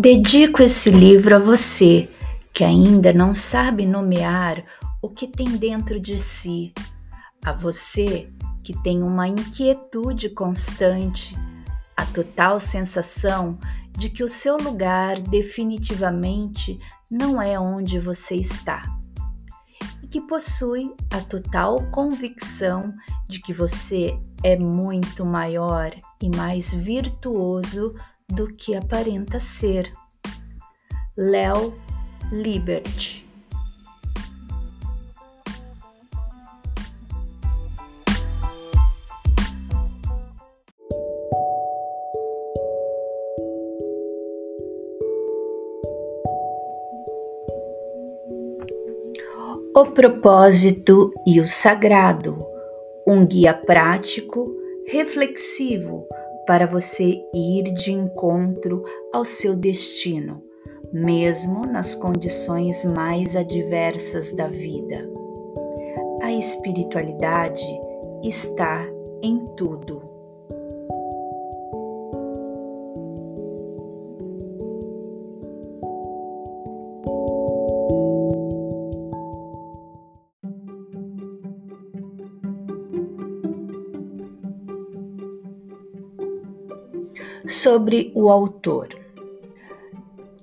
Dedico esse livro a você que ainda não sabe nomear o que tem dentro de si, a você que tem uma inquietude constante, a total sensação de que o seu lugar definitivamente não é onde você está, e que possui a total convicção de que você é muito maior e mais virtuoso do que aparenta ser. Léo Liberty O propósito e o sagrado, um guia prático, reflexivo para você ir de encontro ao seu destino, mesmo nas condições mais adversas da vida. A espiritualidade está em tudo. Sobre o autor.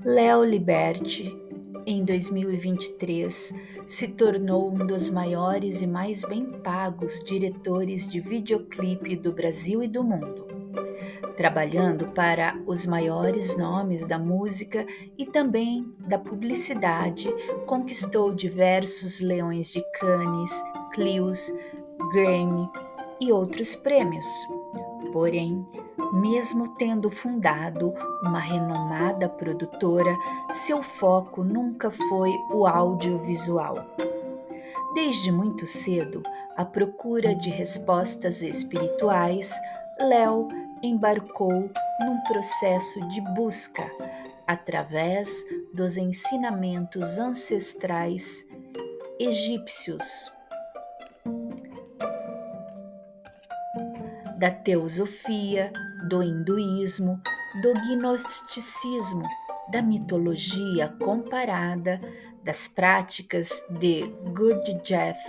Léo Liberti, em 2023, se tornou um dos maiores e mais bem pagos diretores de videoclipe do Brasil e do mundo, trabalhando para os maiores nomes da música e também da publicidade, conquistou diversos leões de Cannes, Clios, Grammy e outros prêmios. Porém, mesmo tendo fundado uma renomada produtora, seu foco nunca foi o audiovisual. Desde muito cedo, à procura de respostas espirituais, Léo embarcou num processo de busca através dos ensinamentos ancestrais egípcios da teosofia, do hinduísmo, do gnosticismo, da mitologia comparada, das práticas de Gurdjieff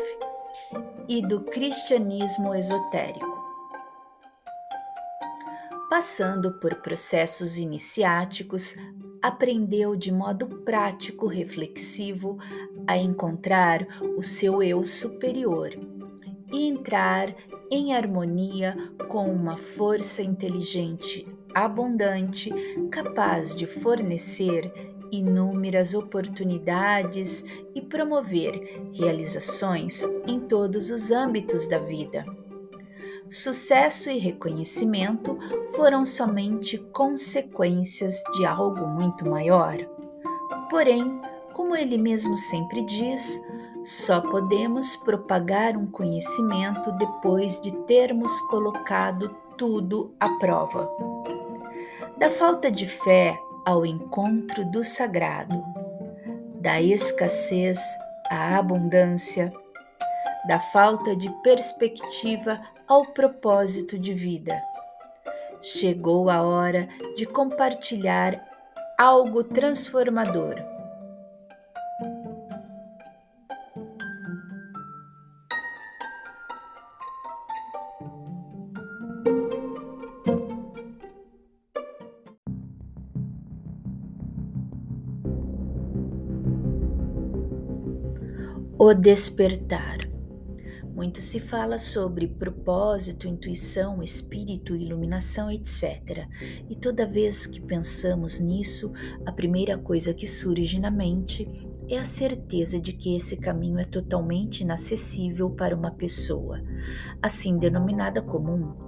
e do cristianismo esotérico. Passando por processos iniciáticos, aprendeu de modo prático, reflexivo, a encontrar o seu eu superior e entrar em harmonia com uma força inteligente abundante, capaz de fornecer inúmeras oportunidades e promover realizações em todos os âmbitos da vida. Sucesso e reconhecimento foram somente consequências de algo muito maior. Porém, como ele mesmo sempre diz, só podemos propagar um conhecimento depois de termos colocado tudo à prova. Da falta de fé ao encontro do sagrado, da escassez à abundância, da falta de perspectiva ao propósito de vida. Chegou a hora de compartilhar algo transformador O despertar. Muito se fala sobre propósito, intuição, espírito, iluminação, etc. E toda vez que pensamos nisso, a primeira coisa que surge na mente é a certeza de que esse caminho é totalmente inacessível para uma pessoa, assim denominada comum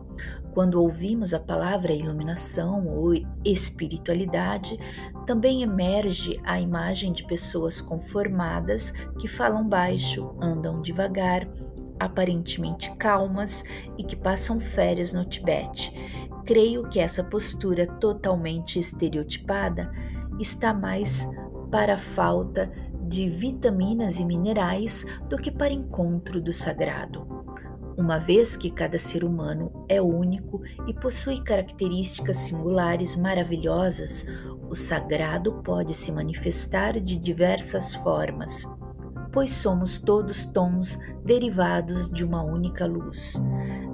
quando ouvimos a palavra iluminação ou espiritualidade, também emerge a imagem de pessoas conformadas que falam baixo, andam devagar, aparentemente calmas e que passam férias no Tibete. Creio que essa postura totalmente estereotipada está mais para a falta de vitaminas e minerais do que para encontro do sagrado uma vez que cada ser humano é único e possui características singulares maravilhosas, o sagrado pode se manifestar de diversas formas, pois somos todos tons derivados de uma única luz.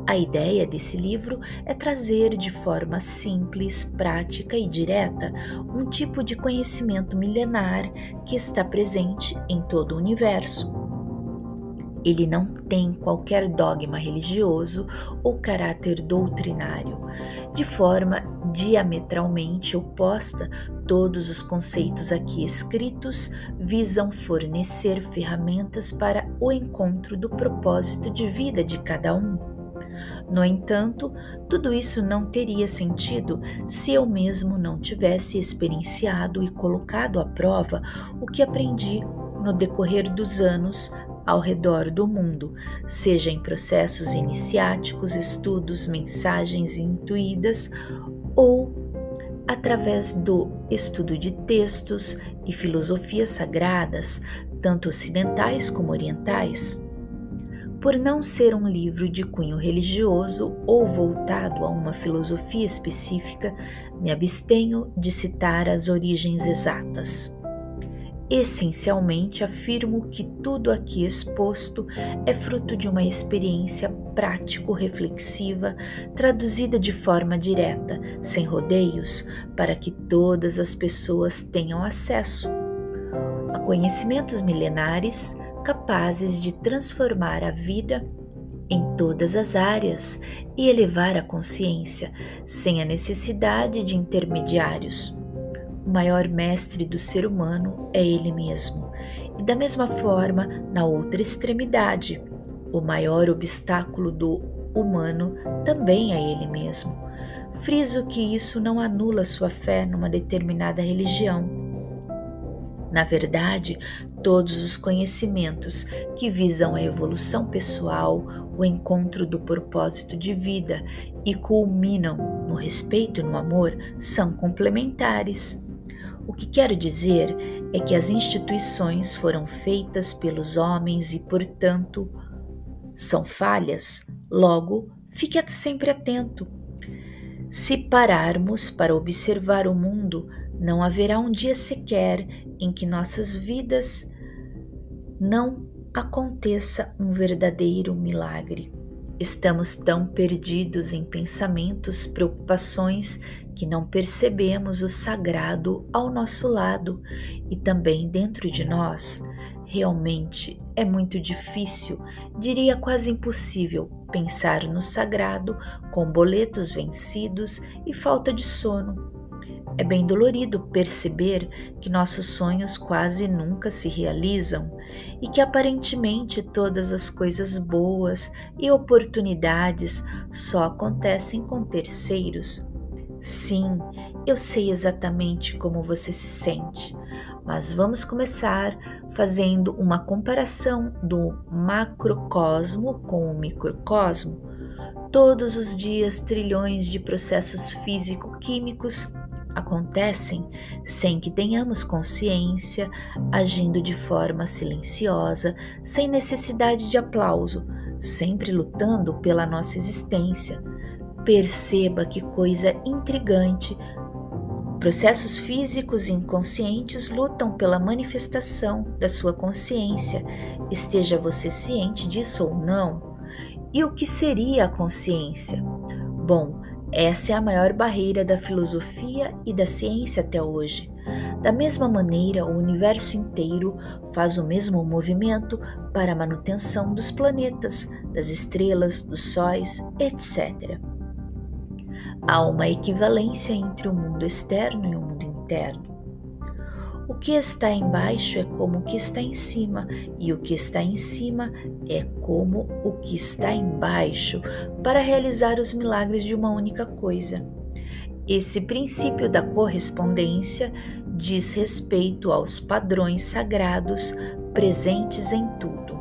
A ideia desse livro é trazer de forma simples, prática e direta um tipo de conhecimento milenar que está presente em todo o universo. Ele não tem qualquer dogma religioso ou caráter doutrinário. De forma diametralmente oposta, todos os conceitos aqui escritos visam fornecer ferramentas para o encontro do propósito de vida de cada um. No entanto, tudo isso não teria sentido se eu mesmo não tivesse experienciado e colocado à prova o que aprendi no decorrer dos anos ao redor do mundo, seja em processos iniciáticos, estudos, mensagens intuídas ou através do estudo de textos e filosofias sagradas, tanto ocidentais como orientais. Por não ser um livro de cunho religioso ou voltado a uma filosofia específica, me abstenho de citar as origens exatas. Essencialmente, afirmo que tudo aqui exposto é fruto de uma experiência prático-reflexiva traduzida de forma direta, sem rodeios, para que todas as pessoas tenham acesso a conhecimentos milenares capazes de transformar a vida em todas as áreas e elevar a consciência sem a necessidade de intermediários. O maior mestre do ser humano é ele mesmo, e da mesma forma, na outra extremidade, o maior obstáculo do humano também é ele mesmo. Friso que isso não anula sua fé numa determinada religião na verdade, todos os conhecimentos que visam a evolução pessoal, o encontro do propósito de vida e culminam no respeito e no amor são complementares. O que quero dizer é que as instituições foram feitas pelos homens e, portanto, são falhas, logo, fique sempre atento. Se pararmos para observar o mundo, não haverá um dia sequer em que nossas vidas não aconteça um verdadeiro milagre. Estamos tão perdidos em pensamentos, preocupações, que não percebemos o sagrado ao nosso lado e também dentro de nós. Realmente é muito difícil, diria quase impossível, pensar no sagrado com boletos vencidos e falta de sono é bem dolorido perceber que nossos sonhos quase nunca se realizam e que aparentemente todas as coisas boas e oportunidades só acontecem com terceiros. Sim, eu sei exatamente como você se sente, mas vamos começar fazendo uma comparação do macrocosmo com o microcosmo. Todos os dias, trilhões de processos físico-químicos acontecem sem que tenhamos consciência, agindo de forma silenciosa, sem necessidade de aplauso, sempre lutando pela nossa existência. Perceba que coisa intrigante. Processos físicos inconscientes lutam pela manifestação da sua consciência, esteja você ciente disso ou não. E o que seria a consciência? Bom, essa é a maior barreira da filosofia e da ciência até hoje. Da mesma maneira, o universo inteiro faz o mesmo movimento para a manutenção dos planetas, das estrelas, dos sóis, etc. Há uma equivalência entre o mundo externo e o mundo interno. O que está embaixo é como o que está em cima, e o que está em cima é como o que está embaixo, para realizar os milagres de uma única coisa. Esse princípio da correspondência diz respeito aos padrões sagrados presentes em tudo.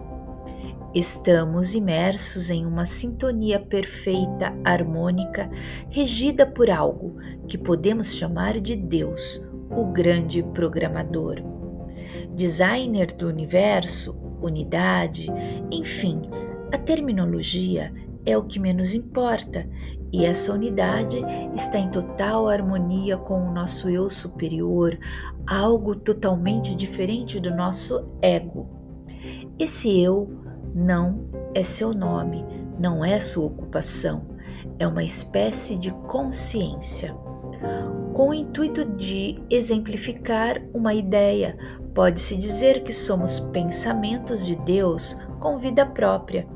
Estamos imersos em uma sintonia perfeita, harmônica, regida por algo que podemos chamar de Deus, o grande programador. Designer do universo, unidade, enfim, A terminologia é o que menos importa, e essa unidade está em total harmonia com o nosso eu superior, algo totalmente diferente do nosso ego. Esse eu não é seu nome, não é sua ocupação, é uma espécie de consciência. Com o intuito de exemplificar uma ideia, pode-se dizer que somos pensamentos de Deus com vida própria.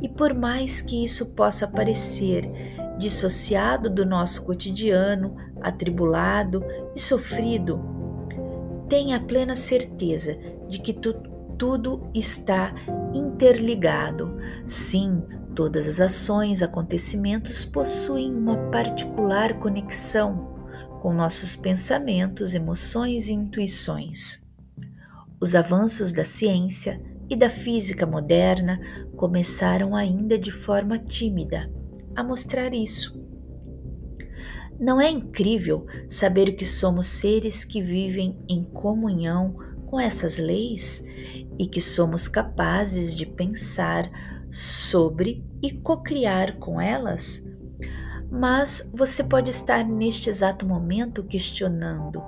E por mais que isso possa parecer dissociado do nosso cotidiano, atribulado e sofrido, tenha plena certeza de que tu, tudo está interligado. Sim, todas as ações, acontecimentos possuem uma particular conexão com nossos pensamentos, emoções e intuições. Os avanços da ciência e da física moderna começaram ainda de forma tímida a mostrar isso. Não é incrível saber que somos seres que vivem em comunhão com essas leis e que somos capazes de pensar sobre e cocriar com elas? Mas você pode estar neste exato momento questionando: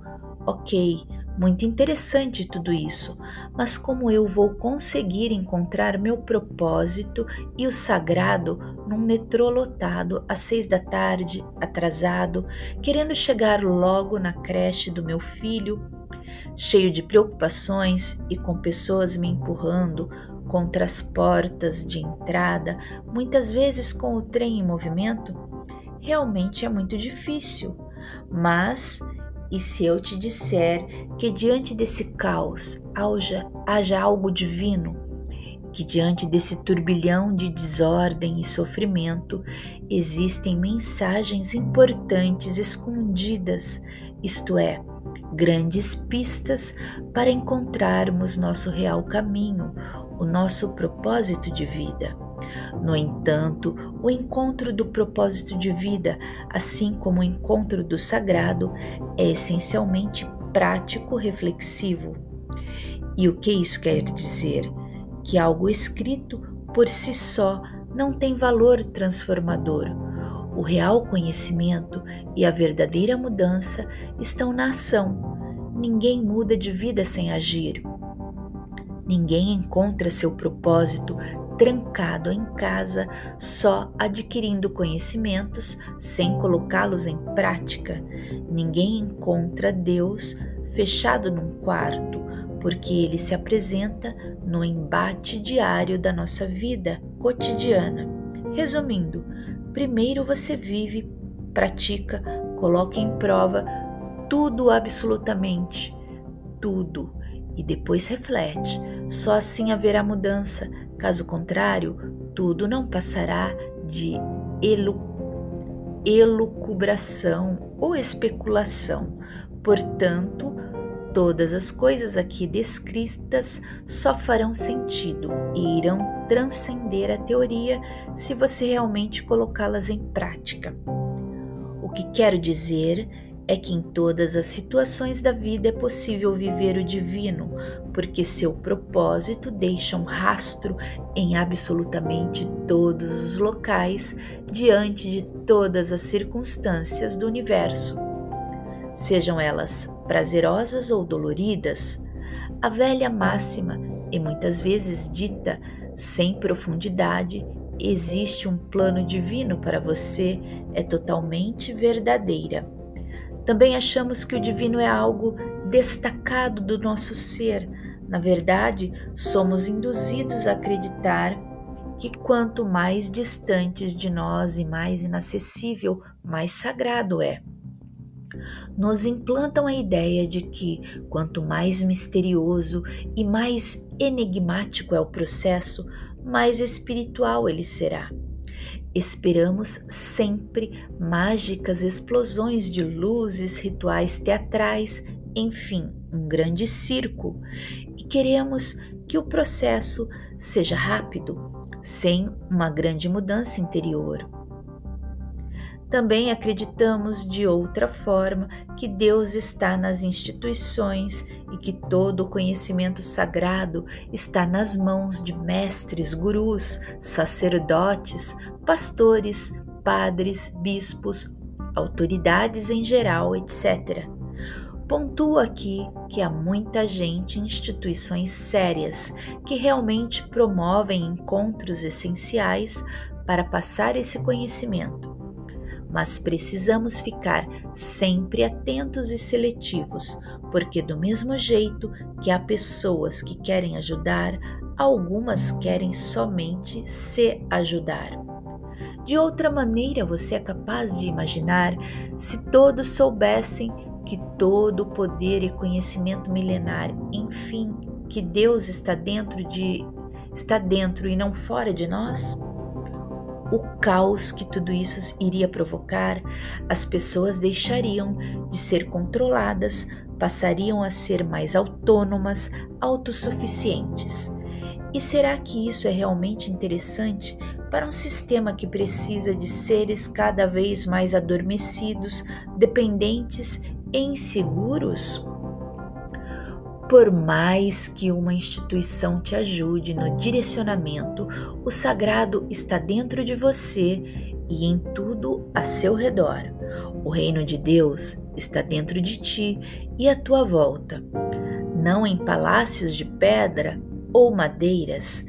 ok, muito interessante tudo isso, mas como eu vou conseguir encontrar meu propósito e o sagrado num metrô lotado às seis da tarde, atrasado, querendo chegar logo na creche do meu filho, cheio de preocupações e com pessoas me empurrando contra as portas de entrada, muitas vezes com o trem em movimento? Realmente é muito difícil. Mas, e se eu te disser que diante desse caos haja, haja algo divino, que diante desse turbilhão de desordem e sofrimento existem mensagens importantes escondidas, isto é, grandes pistas para encontrarmos nosso real caminho, o nosso propósito de vida. No entanto, o encontro do propósito de vida, assim como o encontro do sagrado, é essencialmente prático reflexivo. E o que isso quer dizer? Que algo escrito por si só não tem valor transformador. O real conhecimento e a verdadeira mudança estão na ação. Ninguém muda de vida sem agir. Ninguém encontra seu propósito trancado em casa, só adquirindo conhecimentos sem colocá-los em prática. Ninguém encontra Deus fechado num quarto, porque ele se apresenta no embate diário da nossa vida cotidiana. Resumindo, primeiro você vive, pratica, coloca em prova tudo absolutamente, tudo, e depois reflete. Só assim haverá mudança, Caso contrário, tudo não passará de elu elucubração ou especulação. Portanto, todas as coisas aqui descritas só farão sentido e irão transcender a teoria se você realmente colocá-las em prática. O que quero dizer é que em todas as situações da vida é possível viver o divino, porque seu propósito deixa um rastro em absolutamente todos os locais diante de todas as circunstâncias do universo. Sejam elas prazerosas ou doloridas, a velha máxima, e muitas vezes dita sem profundidade, existe um plano divino para você, é totalmente verdadeira. Também achamos que o divino é algo destacado do nosso ser. Na verdade, somos induzidos a acreditar que quanto mais distantes de nós e mais inacessível, mais sagrado é. Nos implantam a ideia de que quanto mais misterioso e mais enigmático é o processo, mais espiritual ele será. Esperamos sempre mágicas explosões de luzes, rituais teatrais, enfim, um grande circo, e queremos que o processo seja rápido, sem uma grande mudança interior. Também acreditamos de outra forma que Deus está nas instituições e que todo o conhecimento sagrado está nas mãos de mestres, gurus, sacerdotes, pastores, padres, bispos, autoridades em geral, etc. Pontuo aqui que há muita gente em instituições sérias que realmente promovem encontros essenciais para passar esse conhecimento. Mas precisamos ficar sempre atentos e seletivos, porque, do mesmo jeito que há pessoas que querem ajudar, algumas querem somente se ajudar. De outra maneira, você é capaz de imaginar se todos soubessem todo o poder e conhecimento milenar, enfim, que Deus está dentro de está dentro e não fora de nós? O caos que tudo isso iria provocar, as pessoas deixariam de ser controladas, passariam a ser mais autônomas, autossuficientes. E será que isso é realmente interessante para um sistema que precisa de seres cada vez mais adormecidos, dependentes inseguros? Por mais que uma instituição te ajude no direcionamento, o sagrado está dentro de você e em tudo a seu redor. O reino de Deus está dentro de ti e à tua volta, não em palácios de pedra ou madeiras.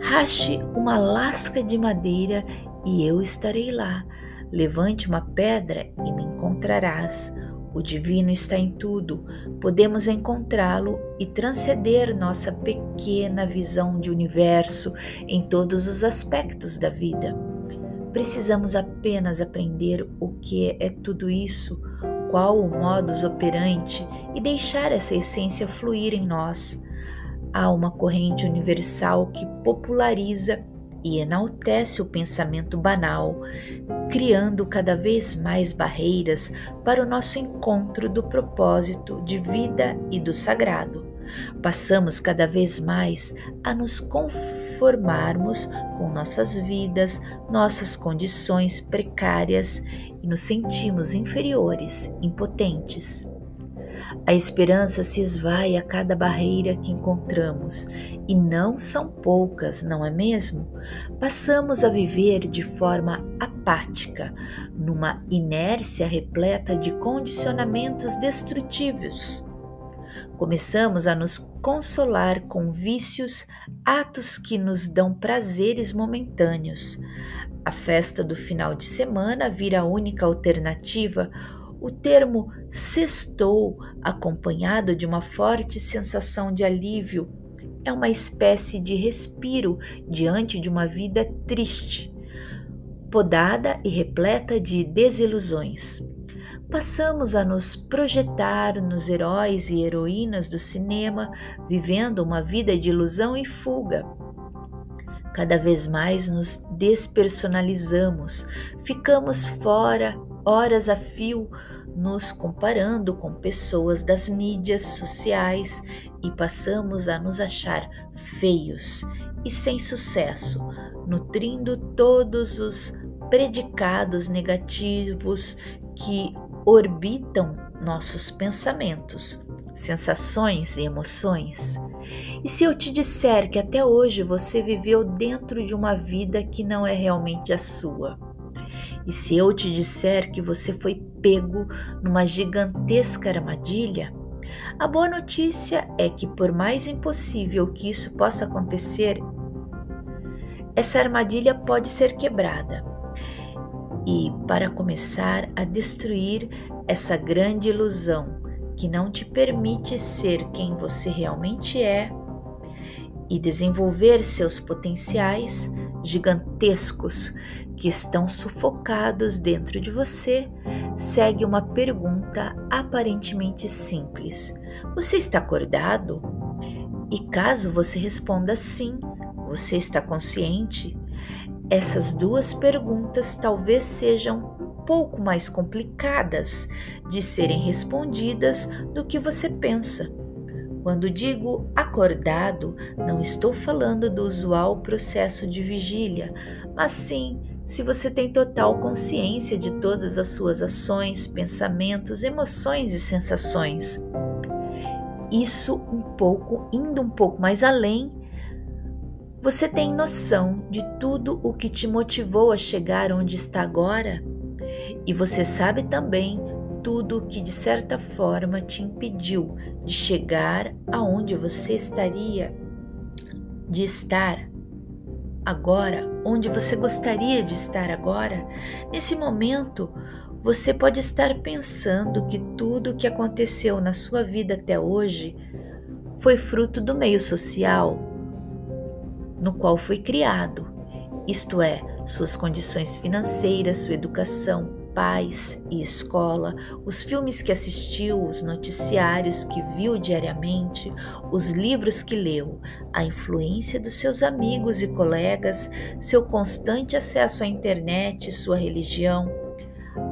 Rache uma lasca de madeira e eu estarei lá. Levante uma pedra e me encontrarás. O divino está em tudo, podemos encontrá-lo e transcender nossa pequena visão de universo em todos os aspectos da vida. Precisamos apenas aprender o que é tudo isso, qual o modus operandi e deixar essa essência fluir em nós. Há uma corrente universal que populariza e enaltece o pensamento banal, criando cada vez mais barreiras para o nosso encontro do propósito de vida e do sagrado. Passamos cada vez mais a nos conformarmos com nossas vidas, nossas condições precárias e nos sentimos inferiores, impotentes. A esperança se esvai a cada barreira que encontramos, e não são poucas, não é mesmo? Passamos a viver de forma apática, numa inércia repleta de condicionamentos destrutivos. Começamos a nos consolar com vícios, atos que nos dão prazeres momentâneos. A festa do final de semana vira a única alternativa o termo sextou, acompanhado de uma forte sensação de alívio, é uma espécie de respiro diante de uma vida triste, podada e repleta de desilusões. Passamos a nos projetar nos heróis e heroínas do cinema, vivendo uma vida de ilusão e fuga. Cada vez mais nos despersonalizamos, ficamos fora horas a fio nos comparando com pessoas das mídias sociais e passamos a nos achar feios e sem sucesso, nutrindo todos os predicados negativos que orbitam nossos pensamentos, sensações e emoções. E se eu te disser que até hoje você viveu dentro de uma vida que não é realmente a sua? E se eu te disser que você foi pego numa gigantesca armadilha, a boa notícia é que, por mais impossível que isso possa acontecer, essa armadilha pode ser quebrada. E, para começar a destruir essa grande ilusão que não te permite ser quem você realmente é e desenvolver seus potenciais gigantescos que estão sufocados dentro de você, segue uma pergunta aparentemente simples: Você está acordado? E caso você responda sim, você está consciente? Essas duas perguntas talvez sejam um pouco mais complicadas de serem respondidas do que você pensa. Quando digo acordado, não estou falando do usual processo de vigília, mas sim se você tem total consciência de todas as suas ações, pensamentos, emoções e sensações. Isso um pouco, indo um pouco mais além, você tem noção de tudo o que te motivou a chegar onde está agora? E você sabe também tudo o que de certa forma te impediu de chegar aonde você estaria de estar agora, onde você gostaria de estar agora, nesse momento, você pode estar pensando que tudo o que aconteceu na sua vida até hoje foi fruto do meio social no qual foi criado, isto é, suas condições financeiras, sua educação, pais e escola, os filmes que assistiu, os noticiários que viu diariamente, os livros que leu, a influência dos seus amigos e colegas, seu constante acesso à internet, sua religião,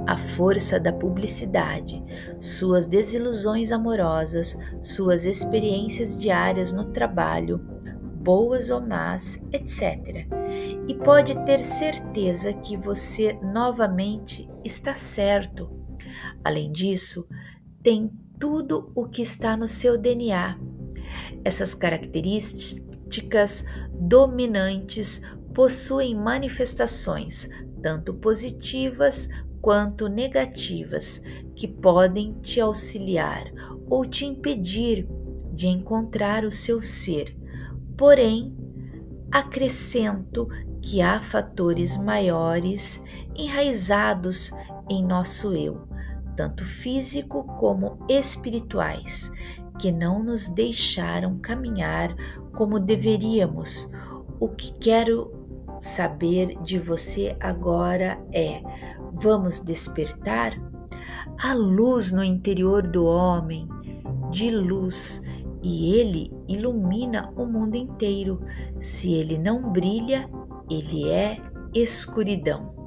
a força da publicidade, suas desilusões amorosas, suas experiências diárias no trabalho, boas ou más, etc. E pode ter certeza que você novamente está certo. Além disso, tem tudo o que está no seu DNA. Essas características dominantes possuem manifestações tanto positivas quanto negativas que podem te auxiliar ou te impedir de encontrar o seu ser. Porém, acrescento que há fatores maiores enraizados em nosso eu, tanto físico como espirituais, que não nos deixaram caminhar como deveríamos. O que quero saber de você agora é: vamos despertar? A luz no interior do homem, de luz, e ele ilumina o mundo inteiro. Se ele não brilha, ele é escuridão.